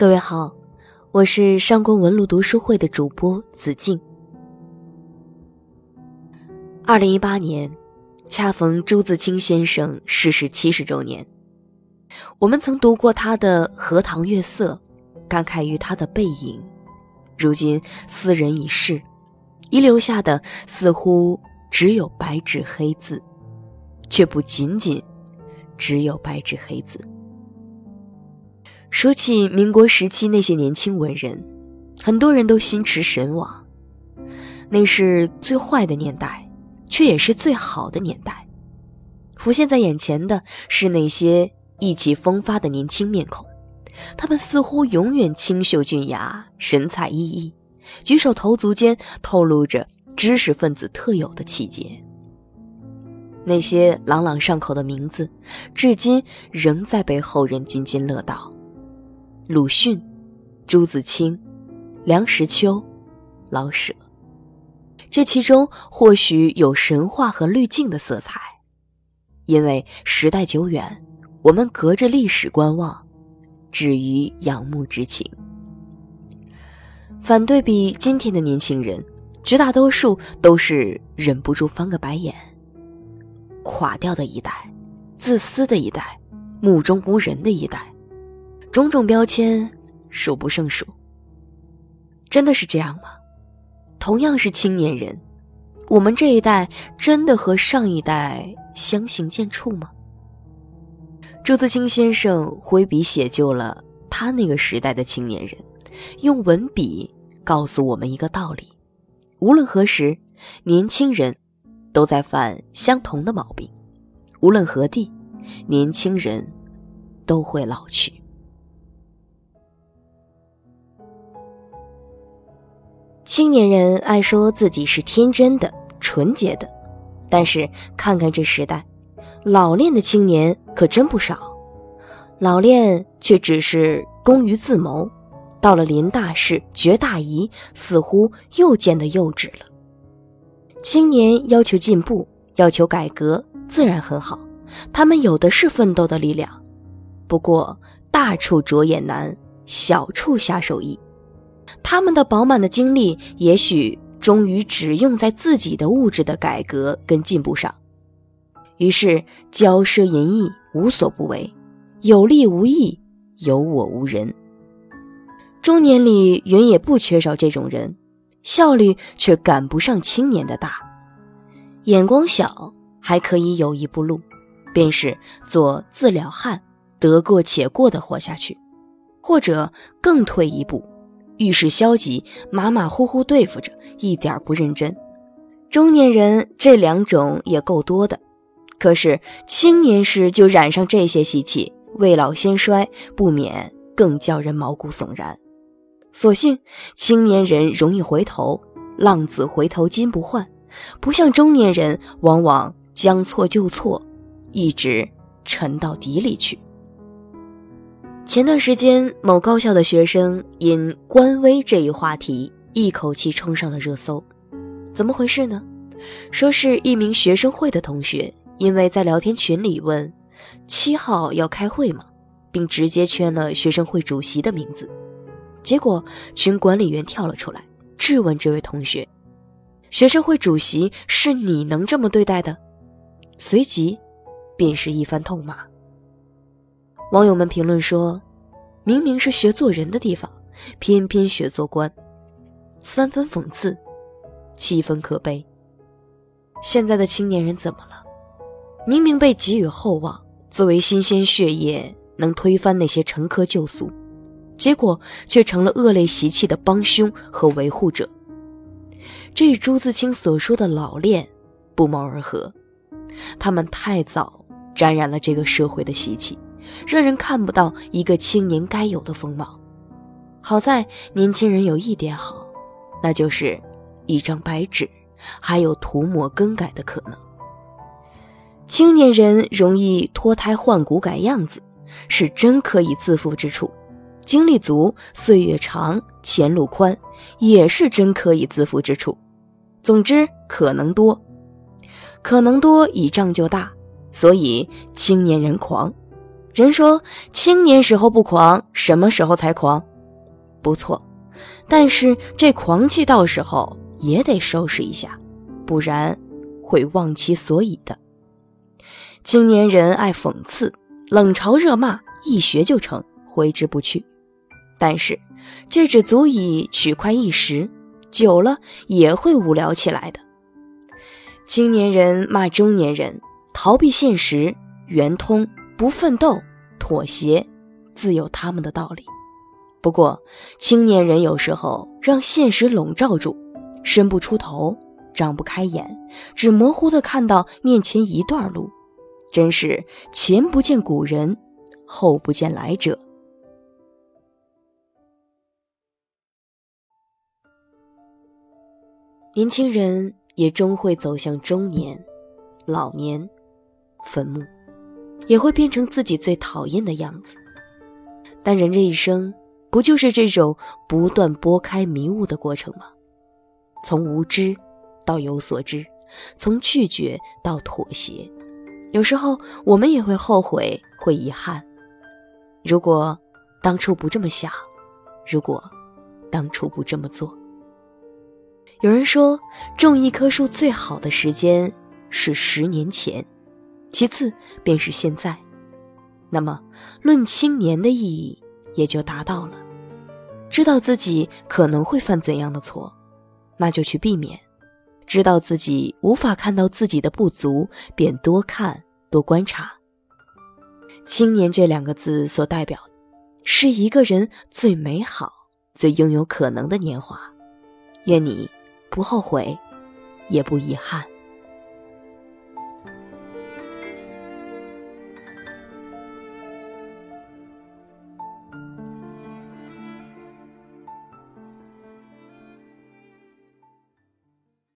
各位好，我是上官文路读书会的主播子静。二零一八年，恰逢朱自清先生逝世七十周年，我们曾读过他的《荷塘月色》，感慨于他的背影。如今斯人已逝，遗留下的似乎只有白纸黑字，却不仅仅只有白纸黑字。说起民国时期那些年轻文人，很多人都心驰神往。那是最坏的年代，却也是最好的年代。浮现在眼前的是那些意气风发的年轻面孔，他们似乎永远清秀俊雅、神采奕奕，举手投足间透露着知识分子特有的气节。那些朗朗上口的名字，至今仍在被后人津津乐道。鲁迅、朱自清、梁实秋、老舍，这其中或许有神话和滤镜的色彩，因为时代久远，我们隔着历史观望，止于仰慕之情。反对比今天的年轻人，绝大多数都是忍不住翻个白眼。垮掉的一代，自私的一代，目中无人的一代。种种标签数不胜数，真的是这样吗？同样是青年人，我们这一代真的和上一代相形见绌吗？朱自清先生挥笔写就了他那个时代的青年人，用文笔告诉我们一个道理：无论何时，年轻人都在犯相同的毛病；无论何地，年轻人都会老去。青年人爱说自己是天真的、纯洁的，但是看看这时代，老练的青年可真不少。老练却只是功于自谋，到了临大事、决大宜，似乎又见得幼稚了。青年要求进步、要求改革，自然很好，他们有的是奋斗的力量。不过大处着眼难，小处下手易。他们的饱满的精力，也许终于只用在自己的物质的改革跟进步上，于是骄奢淫逸，无所不为，有利无义，有我无人。中年里原也不缺少这种人，效率却赶不上青年的大。眼光小，还可以有一步路，便是做自了汉，得过且过的活下去，或者更退一步。遇事消极，马马虎虎对付着，一点不认真。中年人这两种也够多的，可是青年时就染上这些习气，未老先衰，不免更叫人毛骨悚然。所幸青年人容易回头，浪子回头金不换，不像中年人往往将错就错，一直沉到底里去。前段时间，某高校的学生因“官微”这一话题一口气冲上了热搜。怎么回事呢？说是一名学生会的同学，因为在聊天群里问“七号要开会吗”，并直接圈了学生会主席的名字。结果群管理员跳了出来，质问这位同学：“学生会主席是你能这么对待的？”随即，便是一番痛骂。网友们评论说：“明明是学做人的地方，偏偏学做官，三分讽刺，七分可悲。现在的青年人怎么了？明明被给予厚望，作为新鲜血液能推翻那些陈疴旧俗，结果却成了恶类习气的帮凶和维护者。这与朱自清所说的老练不谋而合，他们太早沾染了这个社会的习气。”让人看不到一个青年该有的风貌。好在年轻人有一点好，那就是一张白纸，还有涂抹更改的可能。青年人容易脱胎换骨改样子，是真可以自负之处；精力足、岁月长、前路宽，也是真可以自负之处。总之，可能多，可能多倚仗就大，所以青年人狂。人说青年时候不狂，什么时候才狂？不错，但是这狂气到时候也得收拾一下，不然会忘其所以的。青年人爱讽刺，冷嘲热骂，一学就成，挥之不去。但是这只足以取快一时，久了也会无聊起来的。青年人骂中年人逃避现实、圆通、不奋斗、妥协，自有他们的道理。不过，青年人有时候让现实笼罩住，伸不出头，张不开眼，只模糊的看到面前一段路，真是前不见古人，后不见来者。年轻人也终会走向中年、老年，坟墓也会变成自己最讨厌的样子。但人这一生。不就是这种不断拨开迷雾的过程吗？从无知到有所知，从拒绝到妥协，有时候我们也会后悔，会遗憾。如果当初不这么想，如果当初不这么做。有人说，种一棵树最好的时间是十年前，其次便是现在。那么，论青年的意义。也就达到了，知道自己可能会犯怎样的错，那就去避免；知道自己无法看到自己的不足，便多看多观察。青年这两个字所代表，是一个人最美好、最拥有可能的年华。愿你不后悔，也不遗憾。